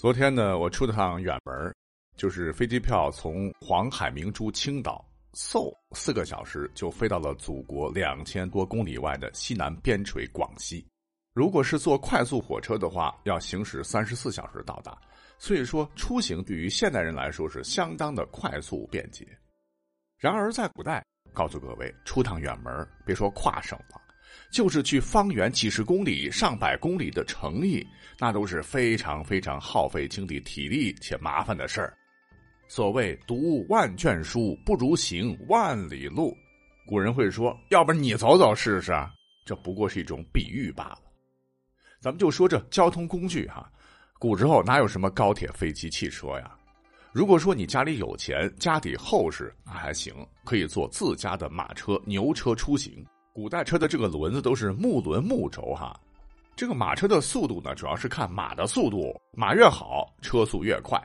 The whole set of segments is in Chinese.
昨天呢，我出了趟远门，就是飞机票从黄海明珠青岛，嗖四个小时就飞到了祖国两千多公里外的西南边陲广西。如果是坐快速火车的话，要行驶三十四小时到达。所以说，出行对于现代人来说是相当的快速便捷。然而在古代，告诉各位，出趟远门，别说跨省了。就是去方圆几十公里、上百公里的城邑，那都是非常非常耗费精力、体力且麻烦的事儿。所谓“读万卷书，不如行万里路”，古人会说：“要不然你走走试试。”这不过是一种比喻罢了。咱们就说这交通工具哈，古时候哪有什么高铁、飞机、汽车呀？如果说你家里有钱，家底厚实，那还行，可以坐自家的马车、牛车出行。古代车的这个轮子都是木轮木轴哈，这个马车的速度呢，主要是看马的速度，马越好，车速越快，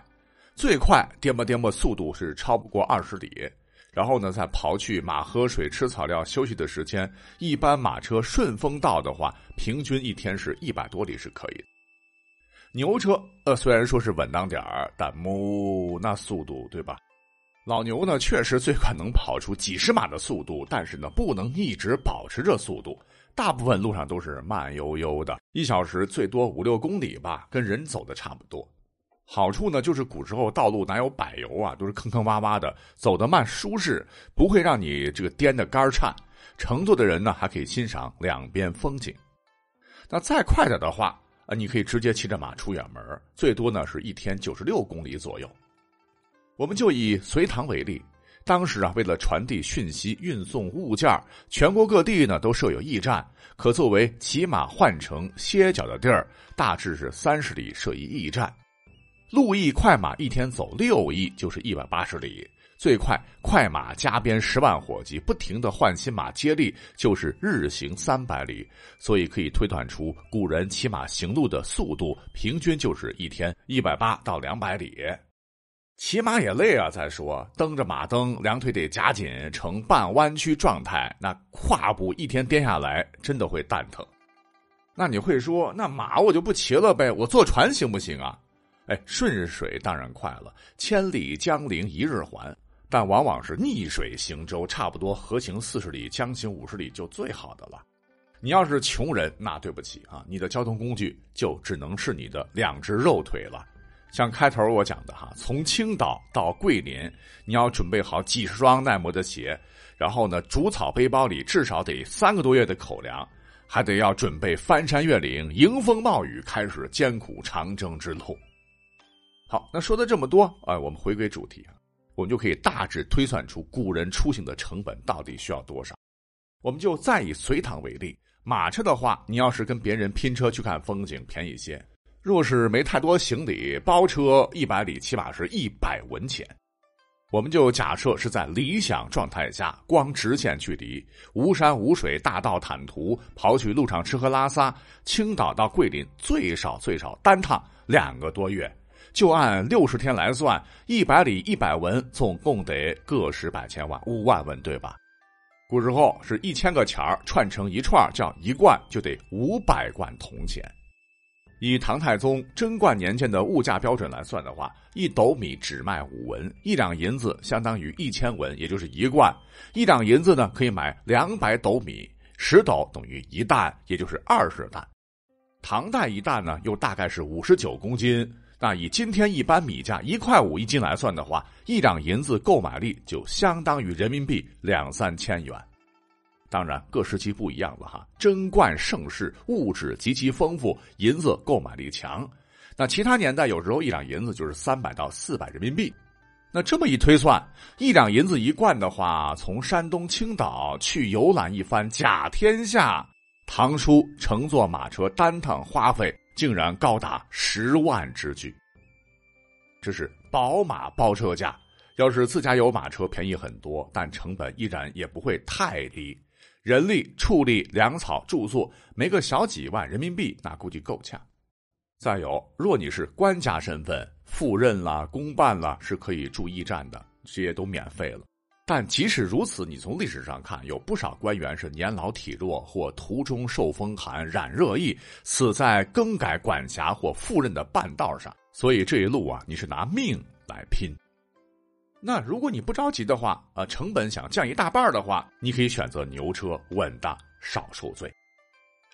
最快颠簸颠簸速度是超不过二十里。然后呢，再刨去马喝水、吃草料、休息的时间，一般马车顺风道的话，平均一天是一百多里是可以。牛车呃，虽然说是稳当点儿，但木那速度对吧？老牛呢，确实最快能跑出几十码的速度，但是呢，不能一直保持着速度。大部分路上都是慢悠悠的，一小时最多五六公里吧，跟人走的差不多。好处呢，就是古时候道路哪有柏油啊，都是坑坑洼洼的，走得慢舒适，不会让你这个颠的肝颤。乘坐的人呢，还可以欣赏两边风景。那再快点的话啊，你可以直接骑着马出远门，最多呢是一天九十六公里左右。我们就以隋唐为例，当时啊，为了传递讯息、运送物件全国各地呢都设有驿站，可作为骑马换乘歇脚的地儿，大致是三十里设一驿站。路驿快马一天走六驿就是一百八十里，最快快马加鞭十万伙计不停的换新马接力，就是日行三百里。所以可以推断出古人骑马行路的速度，平均就是一天一百八到两百里。骑马也累啊！再说蹬着马蹬，两腿得夹紧，呈半弯曲状态，那胯部一天颠下来，真的会蛋疼。那你会说，那马我就不骑了呗？我坐船行不行啊？哎，顺水当然快了，千里江陵一日还。但往往是逆水行舟，差不多河行四十里，江行五十里就最好的了。你要是穷人，那对不起啊，你的交通工具就只能是你的两只肉腿了。像开头我讲的哈，从青岛到桂林，你要准备好几十双耐磨的鞋，然后呢，竹草背包里至少得三个多月的口粮，还得要准备翻山越岭、迎风冒雨，开始艰苦长征之路。好，那说的这么多，哎，我们回归主题啊，我们就可以大致推算出古人出行的成本到底需要多少。我们就再以隋唐为例，马车的话，你要是跟别人拼车去看风景，便宜些。若是没太多行李，包车一百里起码是一百文钱。我们就假设是在理想状态下，光直线距离，无山无水，大道坦途，刨去路上吃喝拉撒，青岛到桂林最少最少单趟两个多月，就按六十天来算，一百里一百文，总共得个十百千万五万文，对吧？古时候是一千个钱儿串成一串叫一贯，就得五百贯铜钱。以唐太宗贞观年间的物价标准来算的话，一斗米只卖五文，一两银子相当于一千文，也就是一贯。一两银子呢，可以买两百斗米，十斗等于一担，也就是二十担。唐代一担呢，又大概是五十九公斤。那以今天一般米价一块五一斤来算的话，一两银子购买力就相当于人民币两三千元。当然，各时期不一样了哈。贞观盛世，物质极其丰富，银子购买力强。那其他年代有时候一两银子就是三百到四百人民币。那这么一推算，一两银子一贯的话，从山东青岛去游览一番甲天下，唐叔乘坐马车单趟花费竟然高达十万之巨。这是宝马包车价，要是自家有马车便宜很多，但成本依然也不会太低。人力、畜力、粮草、住宿，没个小几万人民币，那估计够呛。再有，若你是官家身份，赴任啦、公办啦，是可以住驿站的，这些都免费了。但即使如此，你从历史上看，有不少官员是年老体弱，或途中受风寒、染热疫，死在更改管辖或赴任的半道上。所以这一路啊，你是拿命来拼。那如果你不着急的话，啊，成本想降一大半的话，你可以选择牛车，稳当，少受罪。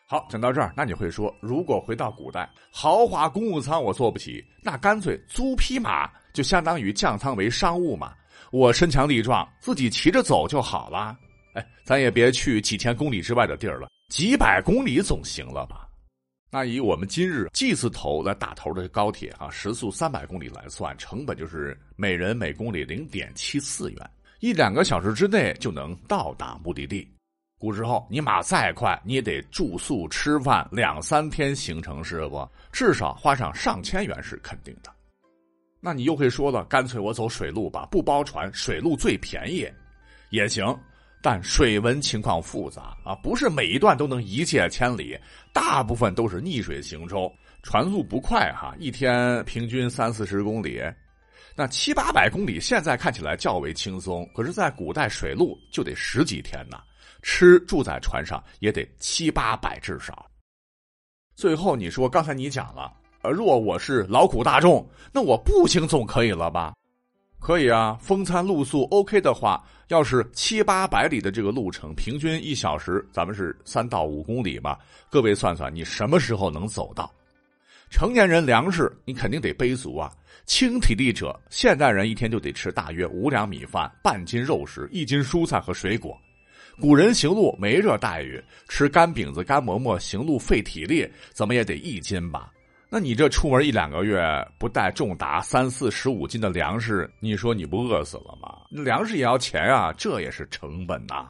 好，讲到这儿，那你会说，如果回到古代，豪华公务舱我坐不起，那干脆租匹马，就相当于降舱为商务嘛。我身强力壮，自己骑着走就好了。哎，咱也别去几千公里之外的地儿了，几百公里总行了吧？那以我们今日 G 字头来打头的高铁啊，时速三百公里来算，成本就是每人每公里零点七四元，一两个小时之内就能到达目的地。古时候，你马再快，你也得住宿吃饭两三天行程是不？至少花上上千元是肯定的。那你又会说了，干脆我走水路吧，不包船，水路最便宜，也行。但水文情况复杂啊，不是每一段都能一泻千里，大部分都是逆水行舟，船速不快哈，一天平均三四十公里。那七八百公里现在看起来较为轻松，可是，在古代水路就得十几天呢，吃住在船上也得七八百至少。最后你说，刚才你讲了。而若我是劳苦大众，那我步行总可以了吧？可以啊，风餐露宿 OK 的话，要是七八百里的这个路程，平均一小时，咱们是三到五公里吧？各位算算，你什么时候能走到？成年人粮食你肯定得背足啊。轻体力者，现代人一天就得吃大约五两米饭、半斤肉食、一斤蔬菜和水果。古人行路没这待遇，吃干饼子、干馍馍，行路费体力，怎么也得一斤吧？那你这出门一两个月不带重达三四十五斤的粮食，你说你不饿死了吗？粮食也要钱啊，这也是成本呐。